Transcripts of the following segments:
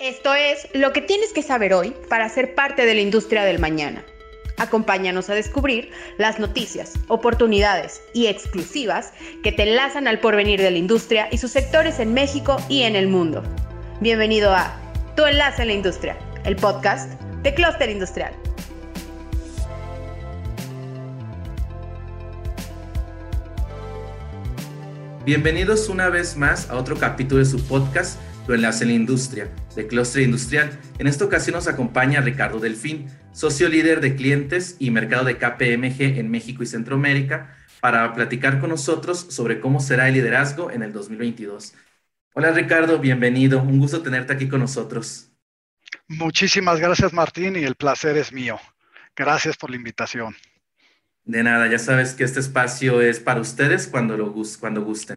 Esto es lo que tienes que saber hoy para ser parte de la industria del mañana. Acompáñanos a descubrir las noticias, oportunidades y exclusivas que te enlazan al porvenir de la industria y sus sectores en México y en el mundo. Bienvenido a Tu Enlace en la Industria, el podcast de Cluster Industrial. Bienvenidos una vez más a otro capítulo de su podcast Tu Enlace en la Industria, de Cluster Industrial. En esta ocasión nos acompaña Ricardo Delfín, socio líder de clientes y mercado de KPMG en México y Centroamérica, para platicar con nosotros sobre cómo será el liderazgo en el 2022. Hola Ricardo, bienvenido. Un gusto tenerte aquí con nosotros. Muchísimas gracias Martín y el placer es mío. Gracias por la invitación. De nada, ya sabes que este espacio es para ustedes cuando, lo, cuando gusten.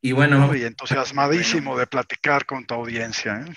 Y bueno. Muy entusiasmadísimo de platicar con tu audiencia. ¿eh?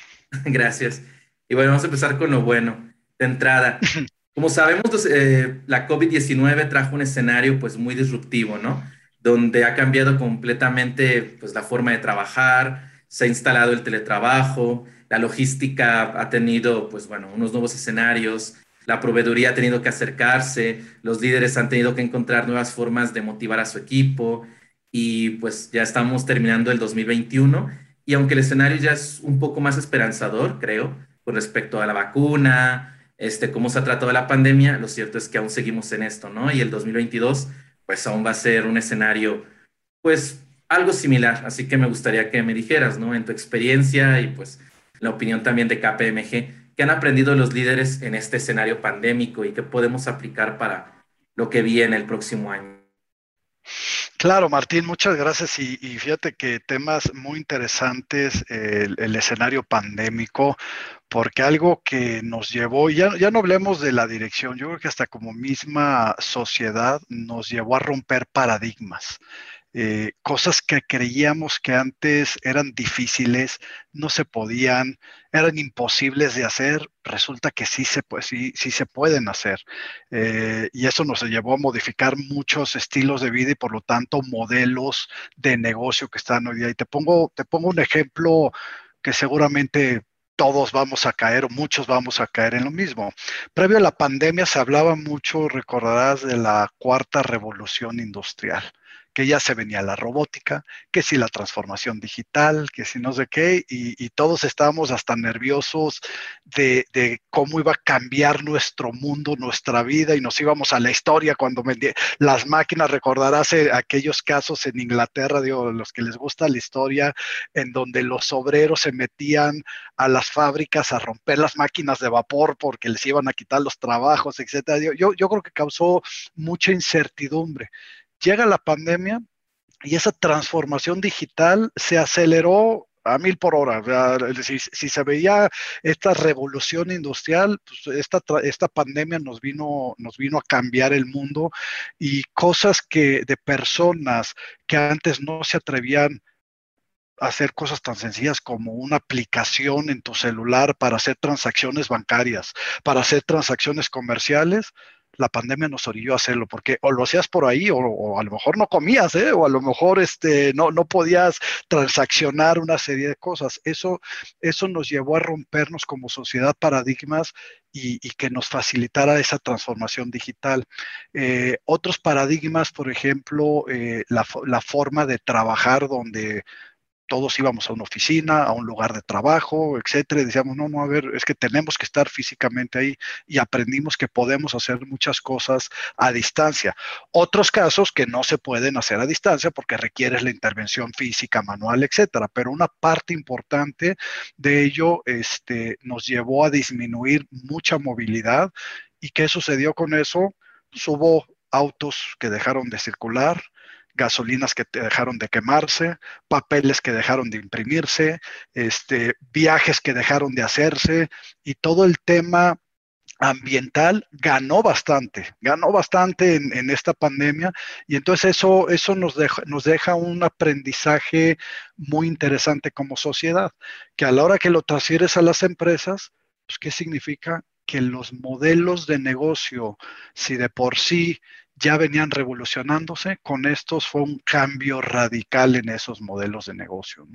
Gracias. Y bueno, vamos a empezar con lo bueno. De entrada, como sabemos, pues, eh, la COVID-19 trajo un escenario pues muy disruptivo, ¿no? Donde ha cambiado completamente pues la forma de trabajar, se ha instalado el teletrabajo, la logística ha tenido pues bueno, unos nuevos escenarios, la proveeduría ha tenido que acercarse, los líderes han tenido que encontrar nuevas formas de motivar a su equipo y pues ya estamos terminando el 2021 y aunque el escenario ya es un poco más esperanzador, creo, con respecto a la vacuna, este, cómo se ha tratado la pandemia, lo cierto es que aún seguimos en esto, ¿no? Y el 2022 pues aún va a ser un escenario pues algo similar, así que me gustaría que me dijeras, ¿no? En tu experiencia y pues la opinión también de KPMG, ¿Qué han aprendido los líderes en este escenario pandémico y qué podemos aplicar para lo que viene el próximo año? Claro, Martín, muchas gracias. Y, fíjate que temas muy interesantes, el, escenario pandémico, porque algo que nos llevó, ya, ya no hablemos de la dirección, yo creo que hasta como misma sociedad nos llevó a romper paradigmas. Eh, cosas que creíamos que antes eran difíciles, no se podían, eran imposibles de hacer, resulta que sí se, sí, sí se pueden hacer. Eh, y eso nos llevó a modificar muchos estilos de vida y por lo tanto modelos de negocio que están hoy día. Y te pongo, te pongo un ejemplo que seguramente todos vamos a caer o muchos vamos a caer en lo mismo. Previo a la pandemia se hablaba mucho, recordarás, de la cuarta revolución industrial que ya se venía la robótica, que si la transformación digital, que si no sé qué, y, todos estábamos hasta nerviosos de, cómo iba a cambiar nuestro mundo, nuestra vida, y nos íbamos a la historia cuando las máquinas, recordarás eh, aquellos casos en Inglaterra, digo, los que les gusta la historia, en donde los obreros se metían a las fábricas a romper las máquinas de vapor porque les iban a quitar los trabajos, etcétera. Yo, yo creo que causó mucha incertidumbre llega la pandemia y esa transformación digital se aceleró a mil por hora. Si, si se veía esta revolución industrial, pues esta, esta pandemia nos vino, nos vino a cambiar el mundo y cosas que de personas que antes no se atrevían a hacer cosas tan sencillas como una aplicación en tu celular para hacer transacciones bancarias, para hacer transacciones comerciales, la pandemia nos orilló a hacerlo, porque o lo hacías por ahí, o, a lo mejor no comías, ¿eh? o a lo mejor este, no, no podías transaccionar una serie de cosas. Eso, eso nos llevó a rompernos como sociedad paradigmas y, que nos facilitara esa transformación digital. Eh, otros paradigmas, por ejemplo, eh, la, la, forma de trabajar donde todos íbamos a una oficina, a un lugar de trabajo, etcétera, y decíamos, no, no, a ver, es que tenemos que estar físicamente ahí y aprendimos que podemos hacer muchas cosas a distancia. Otros casos que no se pueden hacer a distancia porque requiere la intervención física, manual, etcétera, pero una parte importante de ello este, nos llevó a disminuir mucha movilidad. ¿Y qué sucedió con eso? Pues hubo autos que dejaron de circular, gasolinas que dejaron de quemarse, papeles que dejaron de imprimirse, este, viajes que dejaron de hacerse y todo el tema ambiental ganó bastante, ganó bastante en, esta pandemia y entonces eso, eso nos, deja, nos deja un aprendizaje muy interesante como sociedad, que a la hora que lo transfieres a las empresas, pues ¿qué significa? Que los modelos de negocio, si de por sí ya venían revolucionándose. Con estos fue un cambio radical en esos modelos de negocio.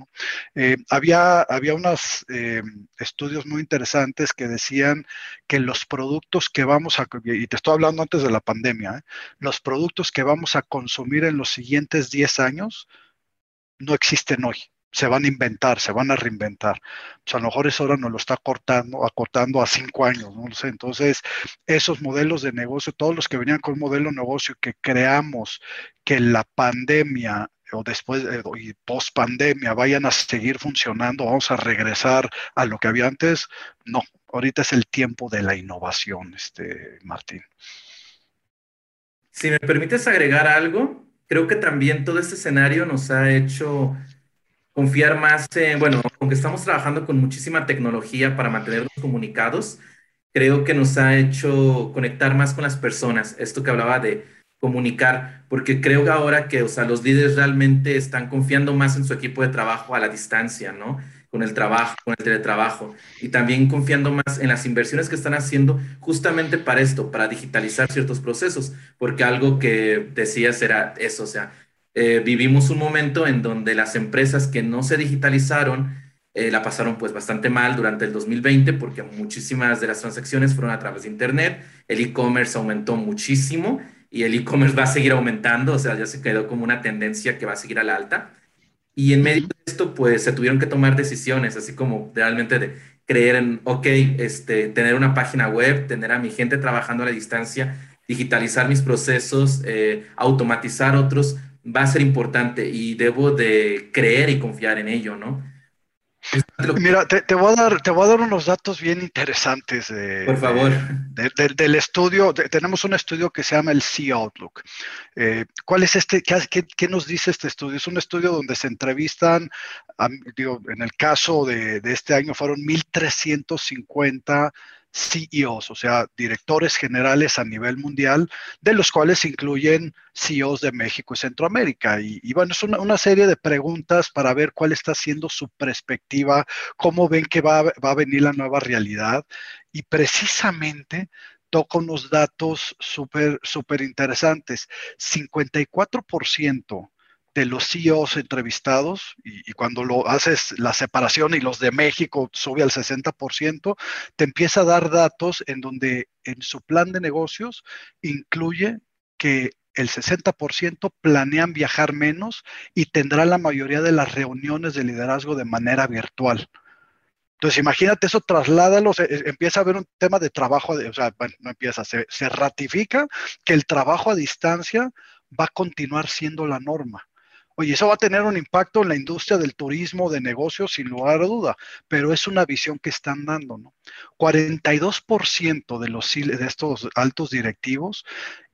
Eh, había había unos eh, estudios muy interesantes que decían que los productos que vamos a, y te estoy hablando antes de la pandemia, ¿eh? los productos que vamos a consumir en los siguientes 10 años no existen hoy se van a inventar, se van a reinventar. Pues a lo mejor eso ahora nos lo está cortando, acortando a cinco años, no sé. Entonces, esos modelos de negocio, todos los que venían con un modelo de negocio que creamos que la pandemia o después eh, y post pandemia vayan a seguir funcionando, vamos a regresar a lo que había antes, no, ahorita es el tiempo de la innovación, este Martín. Si me permites agregar algo, creo que también todo este escenario nos ha hecho confiar más en, bueno, aunque estamos trabajando con muchísima tecnología para mantenernos comunicados, creo que nos ha hecho conectar más con las personas. Esto que hablaba de comunicar, porque creo que ahora que, o sea, los líderes realmente están confiando más en su equipo de trabajo a la distancia, ¿no? Con el trabajo, con el teletrabajo, y también confiando más en las inversiones que están haciendo justamente para esto, para digitalizar ciertos procesos, porque algo que decías era eso, o sea, eh, vivimos un momento en donde las empresas que no se digitalizaron eh, la pasaron pues bastante mal durante el 2020 porque muchísimas de las transacciones fueron a través de Internet, el e-commerce aumentó muchísimo y el e-commerce va a seguir aumentando, o sea, ya se quedó como una tendencia que va a seguir a la alta. Y en medio de esto, pues se tuvieron que tomar decisiones, así como realmente de creer en, ok, este, tener una página web, tener a mi gente trabajando a la distancia, digitalizar mis procesos, eh, automatizar otros, va a ser importante y debo de creer y confiar en ello, ¿no? Mira, te, voy a dar, te voy a dar unos datos bien interesantes. Por favor. del estudio, tenemos un estudio que se llama el Sea Outlook. Eh, ¿Cuál es este? Qué, nos dice este estudio? Es un estudio donde se entrevistan, digo, en el caso de, de este año fueron 1.350 CEOs, o sea, directores generales a nivel mundial, de los cuales incluyen CEOs de México y Centroamérica. Y, bueno, es una, serie de preguntas para ver cuál está siendo su perspectiva, cómo ven que va, va a venir la nueva realidad. Y precisamente toca unos datos súper, súper interesantes. 54% de los CEOs entrevistados, y, cuando lo haces la separación y los de México sube al 60%, te empieza a dar datos en donde en su plan de negocios incluye que el 60% planean viajar menos y tendrá la mayoría de las reuniones de liderazgo de manera virtual. Entonces, imagínate eso, trasládalo, empieza a haber un tema de trabajo, o sea, no empieza, se, se ratifica que el trabajo a distancia va a continuar siendo la norma. Oye, eso va a tener un impacto en la industria del turismo, de negocios, sin lugar a duda, pero es una visión que están dando, ¿no? 42% de, los, de estos altos directivos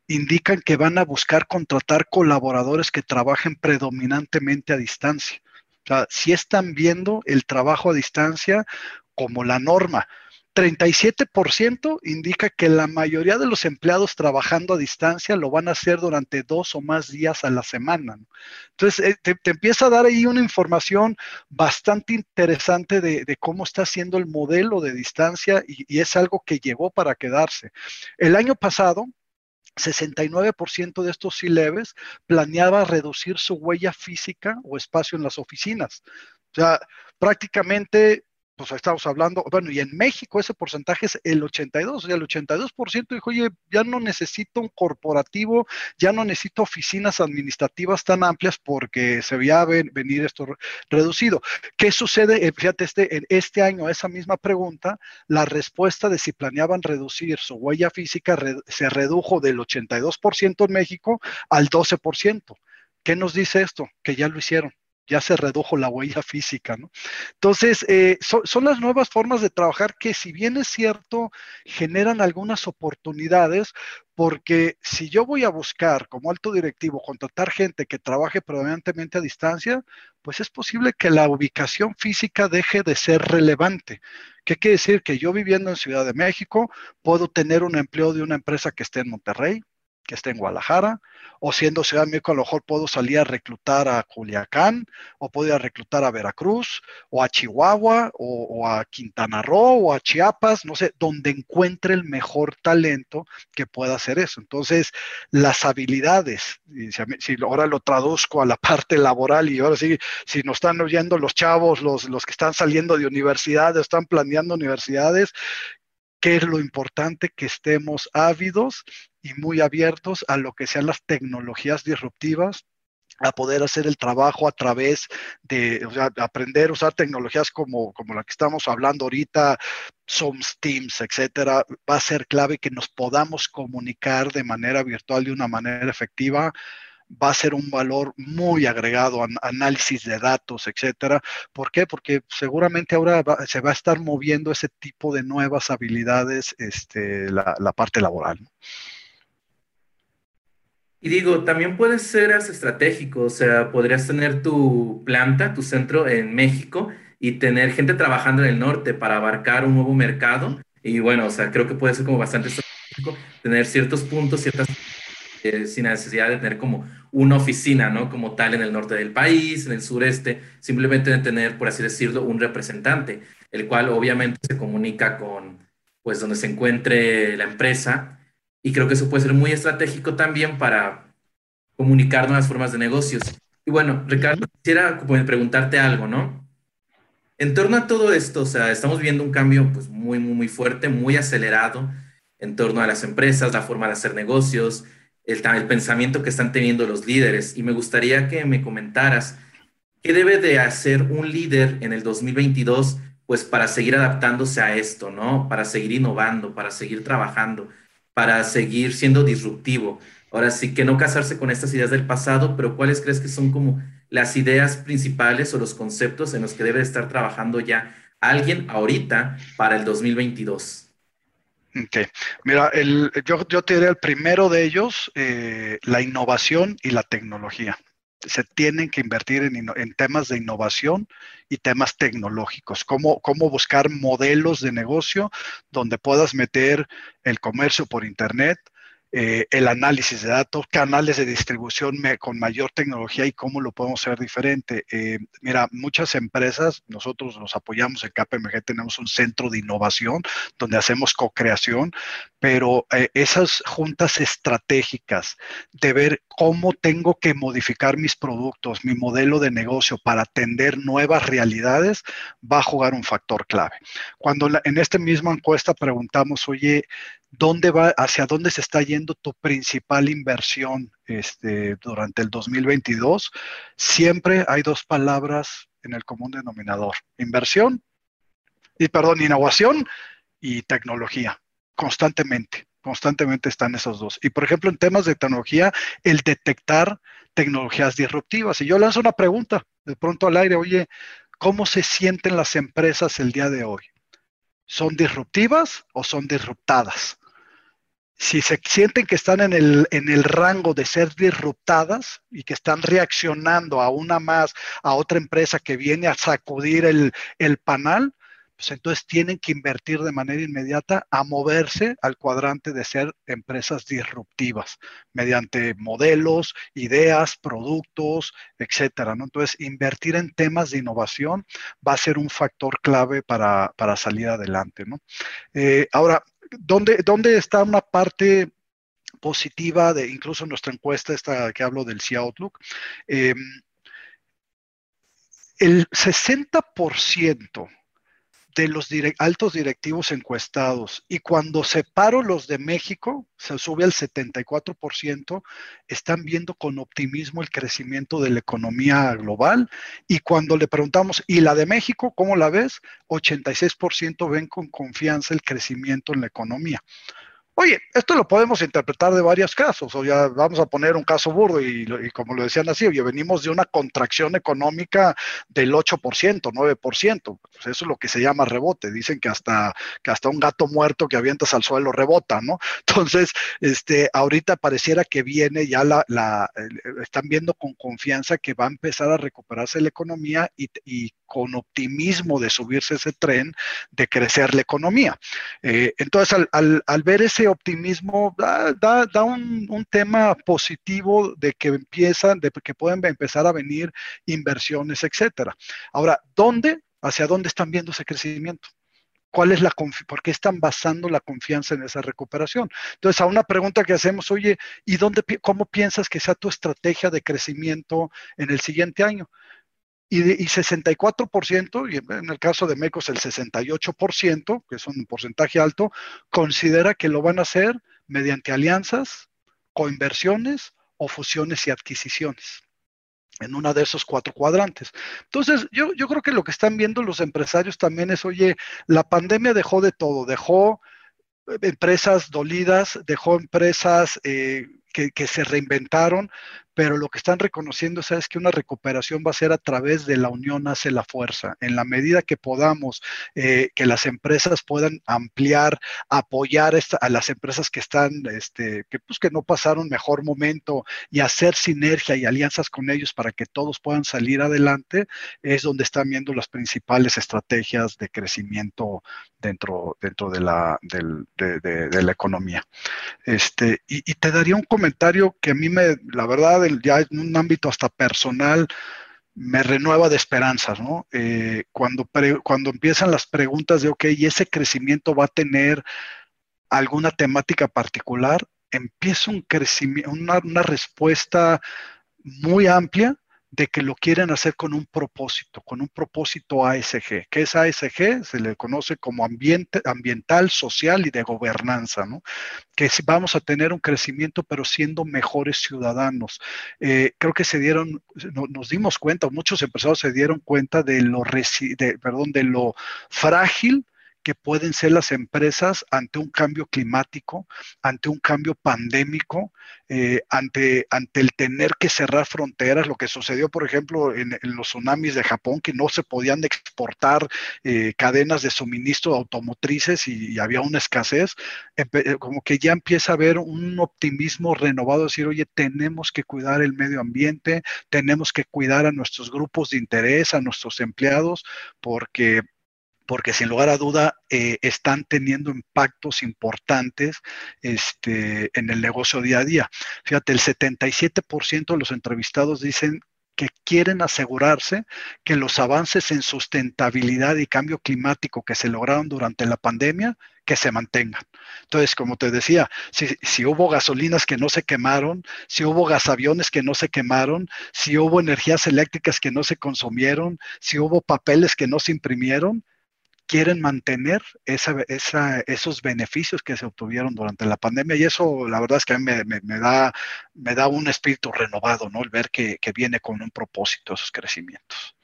indican que van a buscar contratar colaboradores que trabajen predominantemente a distancia. O sea, si están viendo el trabajo a distancia como la norma. 37% indica que la mayoría de los empleados trabajando a distancia lo van a hacer durante dos o más días a la semana. Entonces, eh, te, empieza a dar ahí una información bastante interesante de, cómo está siendo el modelo de distancia y, y es algo que llegó para quedarse. El año pasado, 69% de estos C-Leves planeaba reducir su huella física o espacio en las oficinas. O sea, prácticamente pues estamos hablando, bueno, y en México ese porcentaje es el 82, o sea, el 82% dijo, oye, ya no necesito un corporativo, ya no necesito oficinas administrativas tan amplias porque se veía venir esto reducido. ¿Qué sucede? Eh, fíjate, este, en este año, esa misma pregunta, la respuesta de si planeaban reducir su huella física se redujo del 82% en México al 12%. ¿Qué nos dice esto? Que ya lo hicieron ya se redujo la huella física, ¿no? Entonces, eh, son las nuevas formas de trabajar que, si bien es cierto, generan algunas oportunidades, porque si yo voy a buscar como alto directivo contratar gente que trabaje predominantemente a distancia, pues es posible que la ubicación física deje de ser relevante. ¿Qué quiere decir? Que yo viviendo en Ciudad de México puedo tener un empleo de una empresa que esté en Monterrey, que esté en Guadalajara, o siendo Ciudad de México, a lo mejor puedo salir a reclutar a Culiacán, o puedo reclutar a Veracruz, o a Chihuahua, o, a Quintana Roo, o a Chiapas, no sé, donde encuentre el mejor talento que pueda hacer eso. Entonces, las habilidades, si, ahora lo traduzco a la parte laboral, y ahora sí, si nos están oyendo los chavos, los, los que están saliendo de universidades, están planeando universidades, qué es lo importante que estemos ávidos y muy abiertos a lo que sean las tecnologías disruptivas a poder hacer el trabajo a través de aprender a usar tecnologías como, como la que estamos hablando ahorita, Zooms, Teams, etcétera, va a ser clave que nos podamos comunicar de manera virtual de una manera efectiva va a ser un valor muy agregado, a análisis de datos, etcétera. ¿Por qué? Porque seguramente ahora se va a estar moviendo ese tipo de nuevas habilidades, este, la, parte laboral. Y digo, también puedes ser estratégico, o sea, podrías tener tu planta, tu centro en México y tener gente trabajando en el norte para abarcar un nuevo mercado. Y bueno, o sea, creo que puede ser como bastante estratégico tener ciertos puntos, ciertas eh, sin necesidad de tener como una oficina, ¿no? Como tal en el norte del país, en el sureste, simplemente de tener, por así decirlo, un representante, el cual obviamente se comunica con, pues, donde se encuentre la empresa. Y creo que eso puede ser muy estratégico también para comunicar nuevas formas de negocios. Y bueno, Ricardo, quisiera preguntarte algo, ¿no? En torno a todo esto, o sea, estamos viendo un cambio pues muy, muy, muy fuerte, muy acelerado en torno a las empresas, la forma de hacer negocios, el, pensamiento que están teniendo los líderes. Y me gustaría que me comentaras qué debe de hacer un líder en el 2022, pues para seguir adaptándose a esto, ¿no? Para seguir innovando, para seguir trabajando, para seguir siendo disruptivo. Ahora sí que no casarse con estas ideas del pasado, pero ¿cuáles crees que son como las ideas principales o los conceptos en los que debe estar trabajando ya alguien ahorita para el 2022? Ok, mira, el, yo, yo te diré el primero de ellos, eh, la innovación y la tecnología. Se tienen que invertir en, temas de innovación y temas tecnológicos, cómo, cómo buscar modelos de negocio donde puedas meter el comercio por Internet, eh, el análisis de datos, canales de distribución con mayor tecnología y cómo lo podemos hacer diferente. Eh, mira, muchas empresas, nosotros nos apoyamos en KPMG, tenemos un centro de innovación donde hacemos co-creación, pero eh, esas juntas estratégicas de ver cómo tengo que modificar mis productos, mi modelo de negocio para atender nuevas realidades, va a jugar un factor clave. Cuando en esta misma encuesta preguntamos, oye, ¿dónde va, hacia dónde se está yendo tu principal inversión este, durante el 2022? Siempre hay dos palabras en el común denominador, inversión y, perdón, innovación y tecnología, constantemente. Constantemente están esos dos. Y por ejemplo, en temas de tecnología, el detectar tecnologías disruptivas. Y yo lanzo una pregunta de pronto al aire, oye, ¿cómo se sienten las empresas el día de hoy? ¿Son disruptivas o son disruptadas? Si se sienten que están en el, en el rango de ser disruptadas y que están reaccionando a una más, a otra empresa que viene a sacudir el, el panal, pues entonces tienen que invertir de manera inmediata a moverse al cuadrante de ser empresas disruptivas mediante modelos, ideas, productos, etcétera. ¿no? Entonces, invertir en temas de innovación va a ser un factor clave para, para salir adelante. ¿no? Eh, ahora, ¿dónde, ¿dónde está una parte positiva de incluso nuestra encuesta esta que hablo del Sea Outlook? Em, el 60% de los altos directivos encuestados y cuando separo los de México, se sube al 74%, están viendo con optimismo el crecimiento de la economía global y cuando le preguntamos, ¿y la de México cómo la ves? 86% ven con confianza el crecimiento en la economía. Oye, esto lo podemos interpretar de varios casos, o ya vamos a poner un caso burdo y, como lo decían así, oye, venimos de una contracción económica del 8%, 9%, pues eso es lo que se llama rebote, dicen que hasta, que hasta un gato muerto que avientas al suelo rebota, ¿no? Entonces, este, ahorita pareciera que viene ya la, están viendo con confianza que va a empezar a recuperarse la economía y, con optimismo de subirse ese tren de crecer la economía. Eh, entonces, al ver ese optimismo da, da, un, un, tema positivo de que empiezan, de que pueden empezar a venir inversiones, etcétera. Ahora, ¿dónde? ¿Hacia dónde están viendo ese crecimiento? ¿Cuál es la ¿Por qué están basando la confianza en esa recuperación? Entonces, a una pregunta que hacemos, oye, ¿y dónde, cómo piensas que sea tu estrategia de crecimiento en el siguiente año? Y, y 64%, y en el caso de Mecos el 68%, que es un porcentaje alto, considera que lo van a hacer mediante alianzas, coinversiones o fusiones y adquisiciones en una de esos cuatro cuadrantes. Entonces, yo, yo creo que lo que están viendo los empresarios también es, oye, la pandemia dejó de todo, dejó eh, empresas dolidas, dejó empresas eh, que, se reinventaron, pero lo que están reconociendo es que una recuperación va a ser a través de la unión hace la fuerza. En la medida que podamos, eh, que las empresas puedan ampliar, apoyar a las empresas que están, este, pues, que no pasaron mejor momento y hacer sinergia y alianzas con ellos para que todos puedan salir adelante, es donde están viendo las principales estrategias de crecimiento dentro, dentro de, la, de, la economía. Este, y, y te daría un comentario que a mí me, la verdad, ya en un ámbito hasta personal, me renueva de esperanzas, ¿no? Eh, cuando, cuando empiezan las preguntas de, ok, ¿y ese crecimiento va a tener alguna temática particular? Empieza un crecimiento, una, una respuesta muy amplia de que lo quieren hacer con un propósito, con un propósito ASG. ¿Qué es ASG? Se le conoce como ambiente, ambiental, social y de gobernanza, ¿no? Que vamos a tener un crecimiento, pero siendo mejores ciudadanos. Eh, creo que se dieron, nos dimos cuenta, muchos empresarios se dieron cuenta de lo, perdón, de lo frágil que pueden ser las empresas ante un cambio climático, ante un cambio pandémico, eh, ante, ante el tener que cerrar fronteras, lo que sucedió, por ejemplo, en, los tsunamis de Japón, que no se podían exportar eh, cadenas de suministro automotrices y, había una escasez, eh, como que ya empieza a haber un optimismo renovado, decir, oye, tenemos que cuidar el medio ambiente, tenemos que cuidar a nuestros grupos de interés, a nuestros empleados, porque porque sin lugar a duda eh, están teniendo impactos importantes este, en el negocio día a día. Fíjate, el 77% de los entrevistados dicen que quieren asegurarse que los avances en sustentabilidad y cambio climático que se lograron durante la pandemia, que se mantengan. Entonces, como te decía, si, si, hubo gasolinas que no se quemaron, si hubo gasaviones que no se quemaron, si hubo energías eléctricas que no se consumieron, si hubo papeles que no se imprimieron, quieren mantener esos beneficios que se obtuvieron durante la pandemia y eso la verdad es que a mí me, da, me da un espíritu renovado, ¿no? El ver que, viene con un propósito esos crecimientos.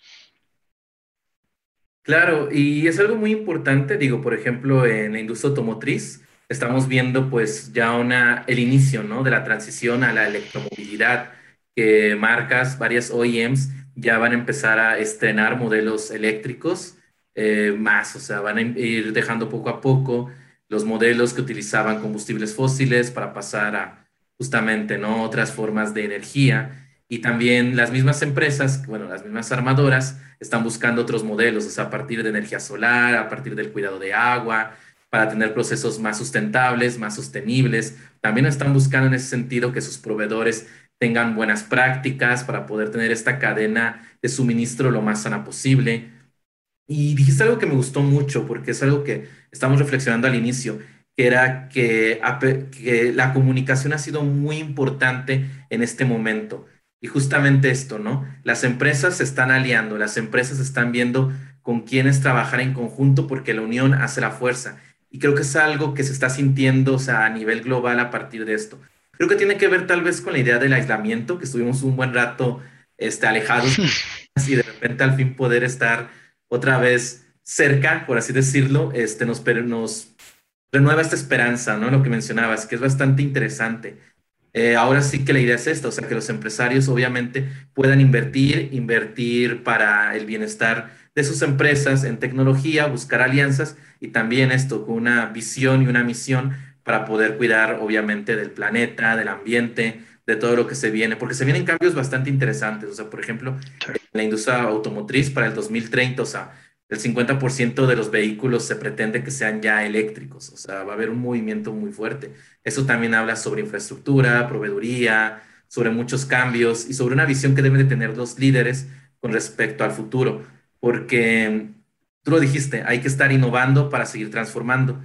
Claro, y es algo muy importante, digo, por ejemplo, en la industria automotriz estamos viendo pues ya una, el inicio, ¿no? De la transición a la electromovilidad, que marcas, varias OEMs ya van a empezar a estrenar modelos eléctricos eh, más, o sea, van a ir dejando poco a poco los modelos que utilizaban combustibles fósiles para pasar a justamente ¿no? otras formas de energía. Y también las mismas empresas, bueno, las mismas armadoras están buscando otros modelos, o sea, a partir de energía solar, a partir del cuidado de agua, para tener procesos más sustentables, más sostenibles. También están buscando en ese sentido que sus proveedores tengan buenas prácticas para poder tener esta cadena de suministro lo más sana posible y dijiste algo que me gustó mucho, porque es algo que estamos reflexionando al inicio, que era que, que la comunicación ha sido muy importante en este momento. Y justamente esto, ¿no? Las empresas se están aliando, las empresas están viendo con quiénes trabajar en conjunto porque la unión hace la fuerza. Y creo que es algo que se está sintiendo, o sea, a nivel global a partir de esto. Creo que tiene que ver tal vez con la idea del aislamiento, que estuvimos un buen rato este, alejados y de repente al fin poder estar otra vez cerca, por así decirlo, este, nos, nos renueva esta esperanza, ¿no? Lo que mencionabas, que es bastante interesante. Eh, ahora sí que la idea es esta, o sea, que los empresarios obviamente puedan invertir, invertir para el bienestar de sus empresas en tecnología, buscar alianzas y también esto con una visión y una misión para poder cuidar obviamente del planeta, del ambiente, de todo lo que se viene, porque se vienen cambios bastante interesantes. O sea, por ejemplo, la industria automotriz para el 2030, o sea, el 50% de los vehículos se pretende que sean ya eléctricos, o sea, va a haber un movimiento muy fuerte. Eso también habla sobre infraestructura, proveeduría, sobre muchos cambios y sobre una visión que deben de tener los líderes con respecto al futuro, porque tú lo dijiste, hay que estar innovando para seguir transformando.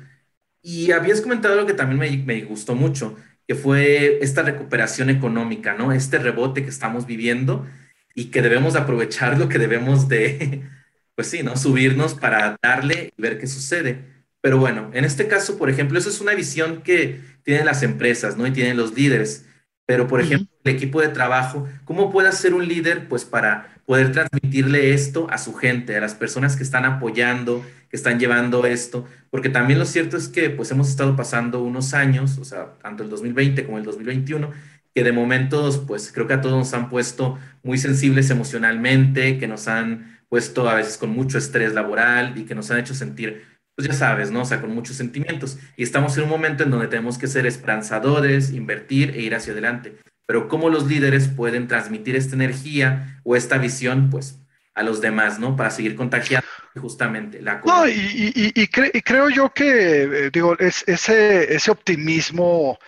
Y habías comentado algo que también me, me gustó mucho, que fue esta recuperación económica, ¿no? Este rebote que estamos viviendo y que debemos aprovechar lo que debemos de, pues sí, ¿no? Subirnos para darle y ver qué sucede. Pero bueno, en este caso, por ejemplo, eso es una visión que tienen las empresas, ¿no? Y tienen los líderes. Pero, por ejemplo, el equipo de trabajo, ¿cómo puede ser un líder, pues, para poder transmitirle esto a su gente, a las personas que están apoyando, que están llevando esto? Porque también lo cierto es que, pues, hemos estado pasando unos años, o sea, tanto el 2020 como el 2021, que de momentos, pues, creo que a todos nos han puesto muy sensibles emocionalmente, que nos han puesto a veces con mucho estrés laboral y que nos han hecho sentir, pues ya sabes, ¿no? O sea, con muchos sentimientos. Y estamos en un momento en donde tenemos que ser esperanzadores, invertir e ir hacia adelante. Pero ¿cómo los líderes pueden transmitir esta energía o esta visión, pues, a los demás, ¿no? Para seguir contagiando justamente la No, y, creo yo que, eh, digo, es, ese, ese optimismo,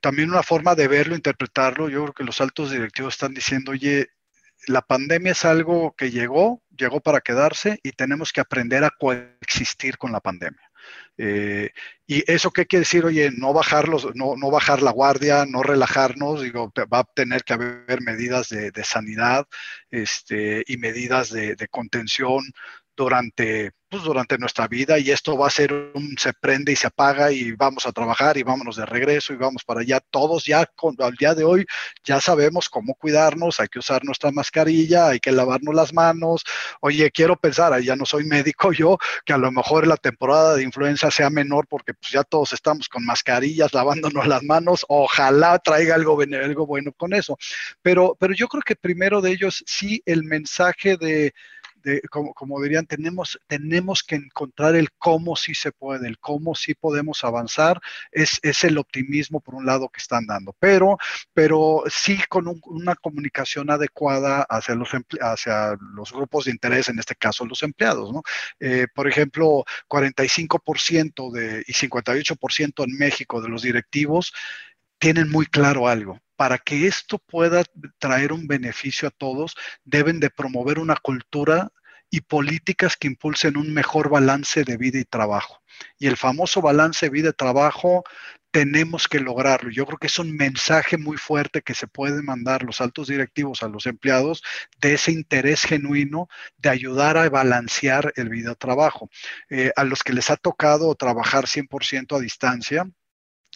también una forma de verlo, interpretarlo, yo creo que los altos directivos están diciendo, oye, la pandemia es algo que llegó, llegó para quedarse y tenemos que aprender a coexistir con la pandemia. Eh, ¿Y eso qué quiere decir? Oye, no, bajarlos, no, no, bajar la guardia, no relajarnos, digo, va a tener que haber medidas de, sanidad este, y medidas de contención durante pues, durante nuestra vida y esto va a ser un se prende y se apaga y vamos a trabajar y vámonos de regreso y vamos para allá. Todos ya con, al día de hoy ya sabemos cómo cuidarnos, hay que usar nuestra mascarilla, hay que lavarnos las manos. Oye, quiero pensar, ya no soy médico yo, que a lo mejor la temporada de influenza sea menor porque pues ya todos estamos con mascarillas, lavándonos las manos. Ojalá traiga algo, algo bueno con eso. Pero, pero yo creo que primero de ellos sí el mensaje de como, dirían, tenemos, tenemos que encontrar el cómo sí se puede, el cómo sí podemos avanzar, es, es el optimismo por un lado que están dando, pero, pero sí con una comunicación adecuada hacia los, hacia los grupos de interés, en este caso los empleados, ¿no? Eh, por ejemplo, 45% de, y 58% en México de los directivos tienen muy claro algo, para que esto pueda traer un beneficio a todos, deben de promover una cultura y políticas que impulsen un mejor balance de vida y trabajo. Y el famoso balance vida y trabajo tenemos que lograrlo. Yo creo que es un mensaje muy fuerte que se puede mandar los altos directivos a los empleados de ese interés genuino de ayudar a balancear el vida trabajo. Eh, a los que les ha tocado trabajar 100% a distancia,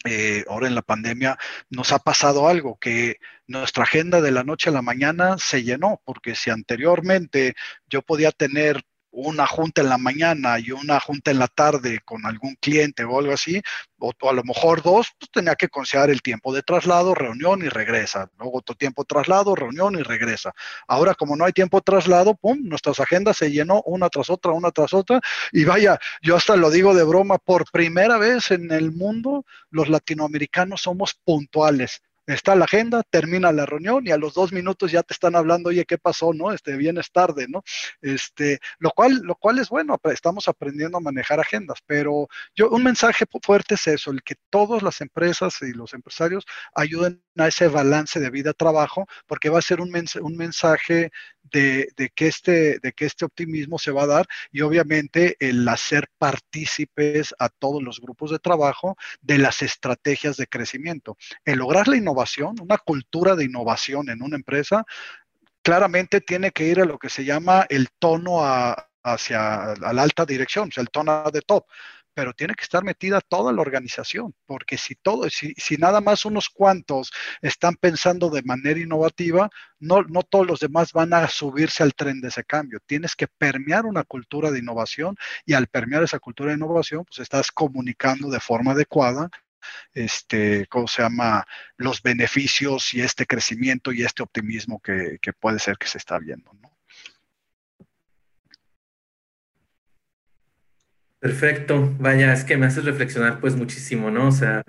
eh, ahora en la pandemia nos ha pasado algo, que nuestra agenda de la noche a la mañana se llenó, porque si anteriormente yo podía tener una junta en la mañana y una junta en la tarde con algún cliente o algo así, o, a lo mejor dos, pues tenía que considerar el tiempo de traslado, reunión y regresa. Luego otro tiempo traslado, reunión y regresa. Ahora, como no hay tiempo traslado, pum, nuestras agendas se llenó una tras otra, una tras otra. Y vaya, yo hasta lo digo de broma, por primera vez en el mundo, los latinoamericanos somos puntuales está la agenda, termina la reunión y a los dos minutos ya te están hablando, oye, ¿qué pasó? ¿No? Este, vienes tarde, ¿no? Este, lo cual, lo cual es bueno, estamos aprendiendo a manejar agendas, pero yo, un mensaje fuerte es eso, el que todas las empresas y los empresarios ayuden a ese balance de vida-trabajo, porque va a ser un, un mensaje de, que este, de que este optimismo se va a dar y obviamente el hacer partícipes a todos los grupos de trabajo de las estrategias de crecimiento. El lograr la innovación, una cultura de innovación en una empresa, claramente tiene que ir a lo que se llama el tono hacia la alta dirección, o sea, el tono de top pero tiene que estar metida toda la organización, porque si todo, si, si nada más unos cuantos están pensando de manera innovativa, no, no todos los demás van a subirse al tren de ese cambio. Tienes que permear una cultura de innovación y al permear esa cultura de innovación, pues estás comunicando de forma adecuada este, ¿cómo se llama? Los beneficios y este crecimiento y este optimismo que, que puede ser que se está viendo, ¿no? Perfecto, vaya, es que me haces reflexionar pues muchísimo, ¿no? O sea,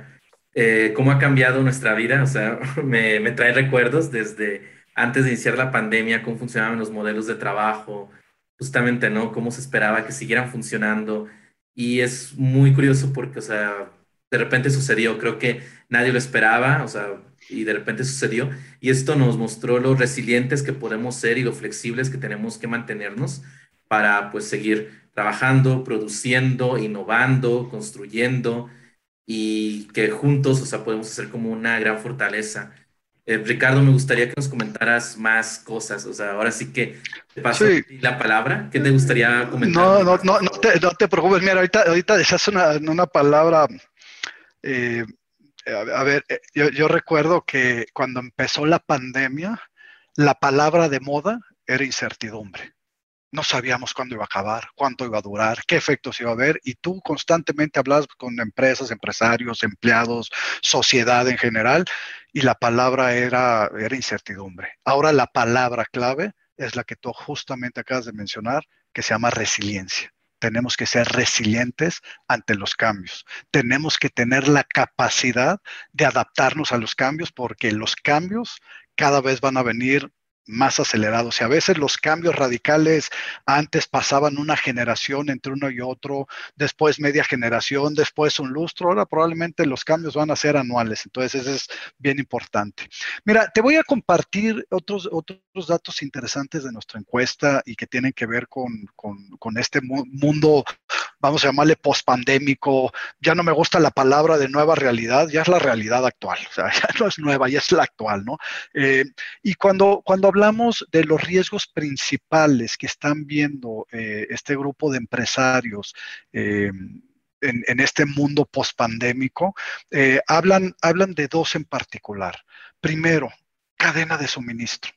eh, cómo ha cambiado nuestra vida, o sea, me, me, trae recuerdos desde antes de iniciar la pandemia, cómo funcionaban los modelos de trabajo, justamente, ¿no? Cómo se esperaba que siguieran funcionando. Y es muy curioso porque, o sea, de repente sucedió, creo que nadie lo esperaba, o sea, y de repente sucedió. Y esto nos mostró lo resilientes que podemos ser y lo flexibles que tenemos que mantenernos para, pues, seguir trabajando, produciendo, innovando, construyendo y que juntos, o sea, podemos hacer como una gran fortaleza. Eh, Ricardo, me gustaría que nos comentaras más cosas, o sea, ahora sí que te paso la palabra, ¿qué te gustaría comentar? No, no, no, no te, no te preocupes, mira, ahorita, ahorita decías una, una palabra, eh, a, ver, eh, yo, recuerdo que cuando empezó la pandemia, la palabra de moda era incertidumbre no sabíamos cuándo iba a acabar, cuánto iba a durar, qué efectos iba a haber, y tú constantemente hablas con empresas, empresarios, empleados, sociedad en general, y la palabra era, era incertidumbre. Ahora la palabra clave es la que tú justamente acabas de mencionar, que se llama resiliencia. Tenemos que ser resilientes ante los cambios. Tenemos que tener la capacidad de adaptarnos a los cambios porque los cambios cada vez van a venir más acelerados. Y a veces los cambios radicales antes pasaban una generación entre uno y otro, después media generación, después un lustro. Ahora probablemente los cambios van a ser anuales. Entonces, eso es bien importante. Mira, te voy a compartir otros, otros datos interesantes de nuestra encuesta y que tienen que ver con, con este mundo vamos a llamarle pospandémico, ya no me gusta la palabra de nueva realidad, ya es la realidad actual, o sea, ya no es nueva, ya es la actual, ¿no? Eh, y cuando, cuando hablamos de los riesgos principales que están viendo eh, este grupo de empresarios, eh, en, en, este mundo pospandémico, hablan, hablan de dos en particular. Primero, cadena de suministro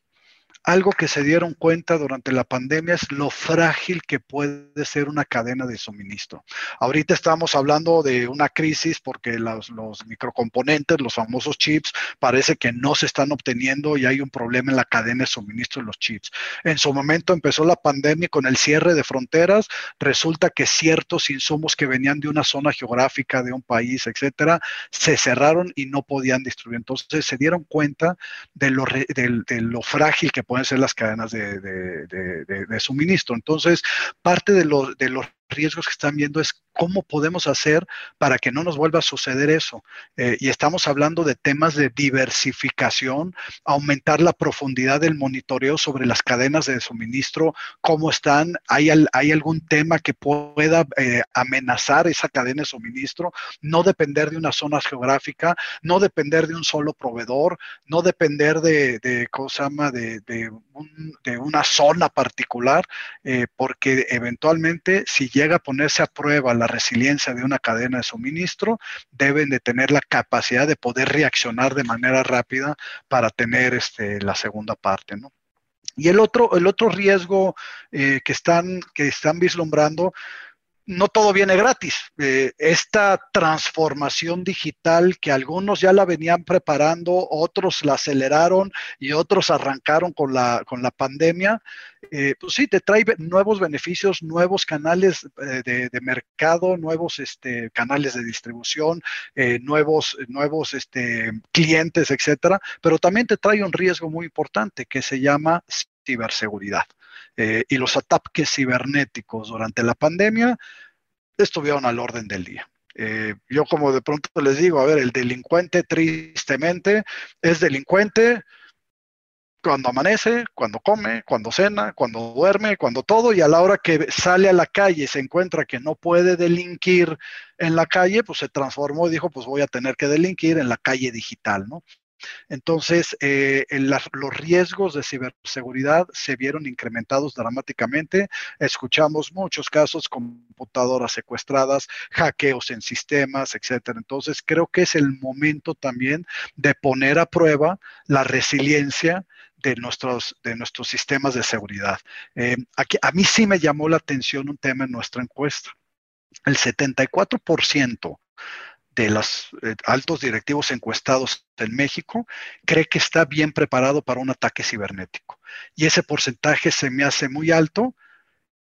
algo que se dieron cuenta durante la pandemia es lo frágil que puede ser una cadena de suministro. Ahorita estamos hablando de una crisis porque los, microcomponentes, los famosos chips, parece que no se están obteniendo y hay un problema en la cadena de suministro de los chips. En su momento empezó la pandemia con el cierre de fronteras, resulta que ciertos insumos que venían de una zona geográfica, de un país, etcétera, se cerraron y no podían distribuir. Entonces se dieron cuenta de lo, de lo frágil que pueden ser las cadenas de, suministro. Entonces, parte de, de los riesgos que están viendo es cómo podemos hacer para que no nos vuelva a suceder eso. Eh, y estamos hablando de temas de diversificación, aumentar la profundidad del monitoreo sobre las cadenas de suministro, cómo están, hay, hay algún tema que pueda eh, amenazar esa cadena de suministro, no depender de una zona geográfica, no depender de un solo proveedor, no depender de, de ¿cómo se llama?, de, de, una zona particular, eh, porque eventualmente si llega a ponerse a prueba la resiliencia de una cadena de suministro, deben de tener la capacidad de poder reaccionar de manera rápida para tener este, la segunda parte, ¿no? Y el otro, el otro riesgo eh, que, están, que están vislumbrando no todo viene gratis. Eh, esta transformación digital que algunos ya la venían preparando, otros la aceleraron y otros arrancaron con la, con la pandemia, eh, pues sí, te trae nuevos beneficios, nuevos canales eh, de, mercado, nuevos este, canales de distribución, nuevos, nuevos este, clientes, etcétera, pero también te trae un riesgo muy importante que se llama ciberseguridad. Eh, y los ataques cibernéticos durante la pandemia estuvieron al orden del día. Eh, yo como de pronto les digo, a ver, el delincuente tristemente es delincuente cuando amanece, cuando come, cuando cena, cuando duerme, cuando todo, y a la hora que sale a la calle se encuentra que no puede delinquir en la calle, pues se transformó y dijo, pues voy a tener que delinquir en la calle digital, ¿no? Entonces, eh, los riesgos de ciberseguridad se vieron incrementados dramáticamente. Escuchamos muchos casos, computadoras secuestradas, hackeos en sistemas, etcétera. Entonces, creo que es el momento también de poner a prueba la resiliencia de nuestros, de nuestros sistemas de seguridad. Eh, a mí sí me llamó la atención un tema en nuestra encuesta. El 74% de los eh, altos directivos encuestados en México cree que está bien preparado para un ataque cibernético. Y ese porcentaje se me hace muy alto.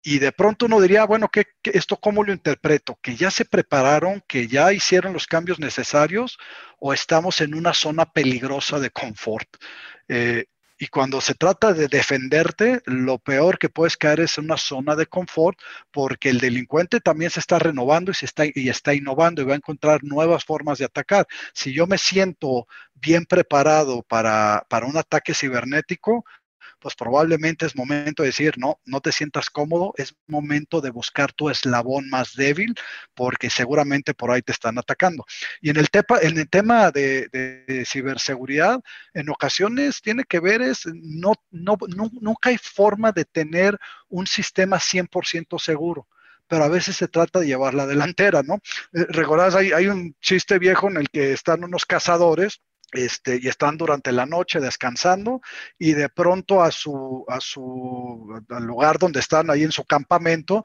Y de pronto uno diría, bueno, ¿qué, esto cómo lo interpreto? ¿Que ya se prepararon, que ya hicieron los cambios necesarios o estamos en una zona peligrosa de confort? Eh, Y cuando se trata de defenderte, lo peor que puedes caer es en una zona de confort porque el delincuente también se está renovando y, se está, y está innovando y va a encontrar nuevas formas de atacar. Si yo me siento bien preparado para, para un ataque cibernético, pues probablemente es momento de decir, no, no te sientas cómodo, es momento de buscar tu eslabón más débil, porque seguramente por ahí te están atacando. Y en el, en el tema de, ciberseguridad, en ocasiones tiene que ver es, no, nunca hay forma de tener un sistema 100% seguro pero a veces se trata de llevar la delantera, ¿no? Eh, Recordás, hay, un chiste viejo en el que están unos cazadores este, y están durante la noche descansando y de pronto a su, a su al lugar donde están ahí en su campamento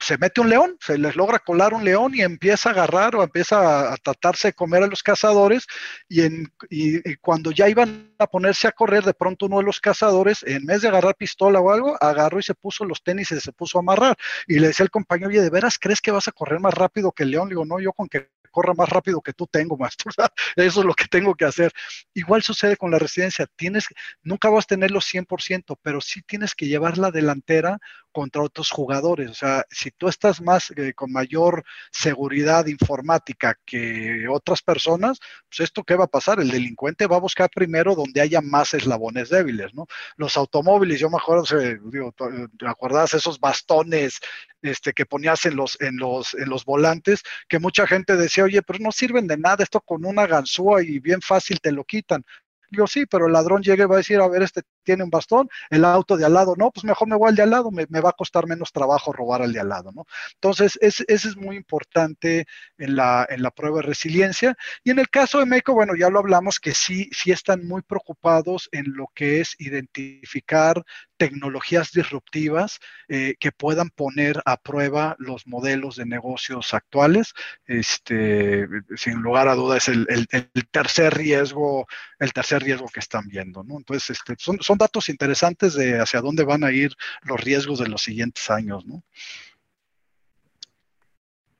se mete un león, se les logra colar un león y empieza a agarrar o empieza a, tratarse de comer a los cazadores y, en, y, cuando ya iban a ponerse a correr, de pronto uno de los cazadores, en vez de agarrar pistola o algo, agarró y se puso los tenis y se puso a amarrar. Y le decía al compañero, oye, ¿de veras crees que vas a correr más rápido que el león? Le digo, no, yo con que corra más rápido que tú tengo, maestro. Eso es lo que tengo que hacer. Igual sucede con la residencia. Tienes, nunca vas a tenerlo 100%, pero sí tienes que llevar la delantera contra otros jugadores. O sea, si tú estás más eh, con mayor seguridad informática que otras personas, pues esto qué va a pasar? El delincuente va a buscar primero donde haya más eslabones débiles, ¿no? Los automóviles, yo me acuerdo, digo, ¿te acuerdas esos bastones este, que ponías en los, en, los, en los volantes, que mucha gente decía, oye, pero no sirven de nada, esto con una ganzúa y bien fácil te lo quitan. Digo, sí, pero el ladrón llega y va a decir, a ver, este tiene un bastón, el auto de al lado, no, pues mejor me voy al de al lado, me, va a costar menos trabajo robar al de al lado, ¿no? Entonces, ese es muy importante en la, en la prueba de resiliencia. Y en el caso de México, bueno, ya lo hablamos, que sí, sí están muy preocupados en lo que es identificar tecnologías disruptivas eh, que puedan poner a prueba los modelos de negocios actuales. Este, sin lugar a dudas, es el, tercer riesgo, el tercer riesgo que están viendo, ¿no? Entonces, este, son, son datos interesantes de hacia dónde van a ir los riesgos de los siguientes años, ¿no?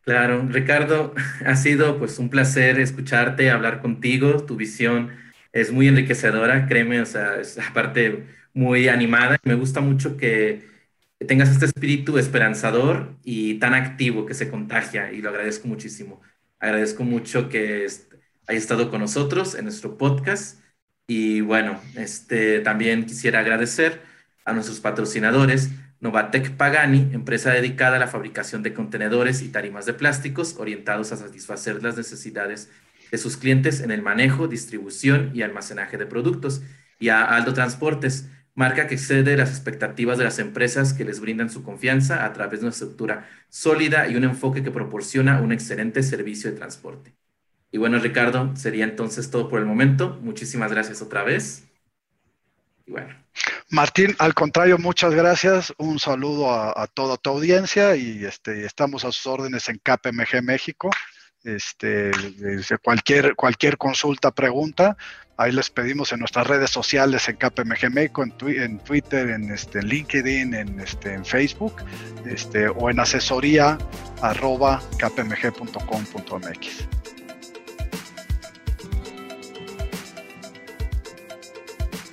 Claro, Ricardo, ha sido pues un placer escucharte, hablar contigo, tu visión es muy enriquecedora, créeme, o sea, es aparte muy animada. Me gusta mucho que tengas este espíritu esperanzador y tan activo que se contagia y lo agradezco muchísimo. Agradezco mucho que hayas estado con nosotros en nuestro podcast y bueno, este, también quisiera agradecer a nuestros patrocinadores, Novatec Pagani, empresa dedicada a la fabricación de contenedores y tarimas de plásticos orientados a satisfacer las necesidades de sus clientes en el manejo, distribución y almacenaje de productos, y a Aldo Transportes, marca que excede las expectativas de las empresas que les brindan su confianza a través de una estructura sólida y un enfoque que proporciona un excelente servicio de transporte. Y bueno, Ricardo, sería entonces todo por el momento. Muchísimas gracias otra vez. Y bueno. Martín, al contrario, muchas gracias. Un saludo a, toda tu audiencia y este, estamos a sus órdenes en KPMG México. Este, cualquier, cualquier consulta, pregunta, ahí les pedimos en nuestras redes sociales en KPMG México, en, Twitter, en este, LinkedIn, en, este, en Facebook, este, o en asesoría arroba kpmg.com.mx.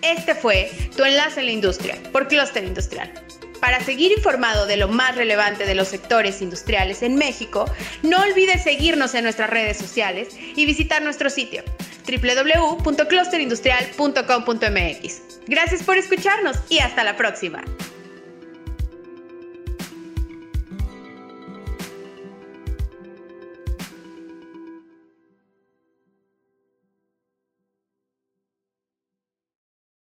Este fue tu enlace en la industria por Cluster Industrial. Para seguir informado de lo más relevante de los sectores industriales en México, no olvides seguirnos en nuestras redes sociales y visitar nuestro sitio www.clusterindustrial.com.mx. Gracias por escucharnos y hasta la próxima.